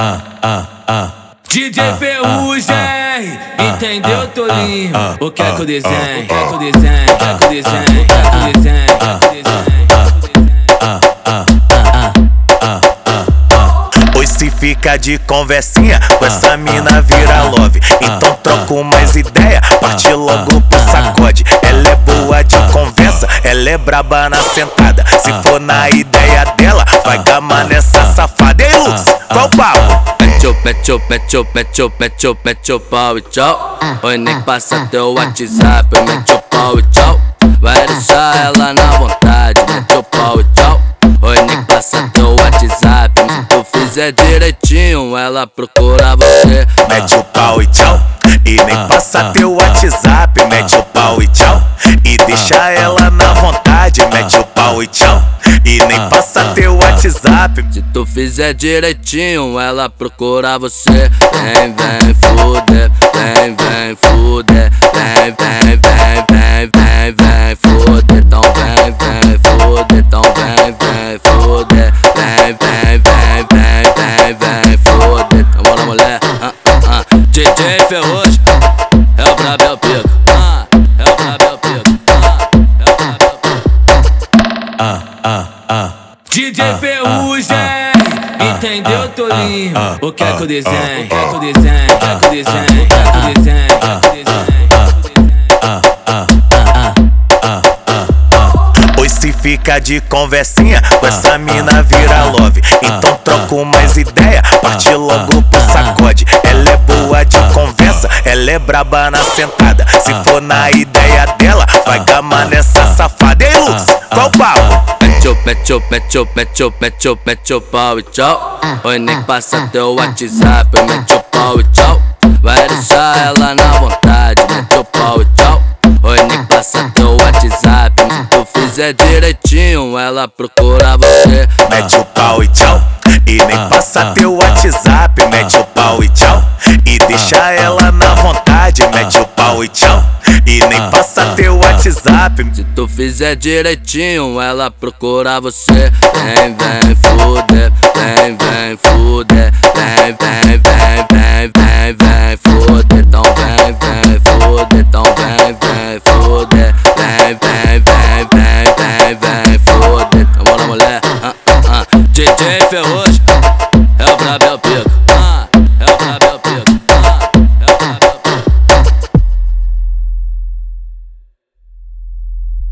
ah, ah, ah. DJ Ferrugem, entendeu, Tolinho? O que é que eu desenho? O que é que eu desenho? O que é que eu desenho? O que é que eu desenho? O que é que eu desenho? Se fica de conversinha com essa mina vira love Então troco mais ideia, parte logo pro sacode Ela é boa de conversa, ela é braba na sentada Se for na ideia dela, vai gamar nessa safada Ei Lux, qual o papo? Mete o, mete o, mete o, mete o, mete o, pau e tchau Oi, nem passa teu WhatsApp, mete o pau e tchau Vai deixar ela na vontade, mete o pau e tchau Oi, nem passa teu WhatsApp Se tu fizer direitinho, ela procura você Mete o pau e tchau E nem passa teu WhatsApp Mete o pau e tchau E deixa ela na vontade WhatsApp Se tu fizer direitinho, ela procura você Vem, vem, fuder, vem, vem, fuder Vem, vem, vem, vem, vem, vem, fuder Então vem, vem, fuder, então vem, vem, fuder Vem, vem, vem, vem, vem, vem, fuder Então bora mulher, ah, ah, ah DJ Ferrugem, DJ Ferrugem, entendeu, Tolinho? O que é que eu desenho? O que é que eu desenho? O que é que eu desenho? O que é que eu desenho? O que é que eu desenho? Pois se fica de conversinha com essa mina vira love Então troco mais ideia, parte logo pro sacode Ela é boa de conversa, ela é braba na sentada Se for na ideia dela, vai gamar nessa safada Ei Lux, qual o papo? Mete o, mete o, mete o, mete o, mete o, pau e tchau Oi, nem passa teu WhatsApp, mete o pau e tchau Vai deixar ela na vontade, mete o pau e tchau Oi, nem passa teu WhatsApp Se tu fizer direitinho, ela procura você Mete o pau e tchau E nem passa teu WhatsApp Mete E nem passa teu WhatsApp Se tu fizer direitinho, ela procura você Vem, vem, fuder, vem, vem, fuder Vem, vem, vem, vem, vem, vem, fuder Então vem, vem, fuder, então vem, vem, fuder Vem, vem, vem, vem, vem, vem, fuder Então bora mulher, ah, ah, ah DJ Ferrugem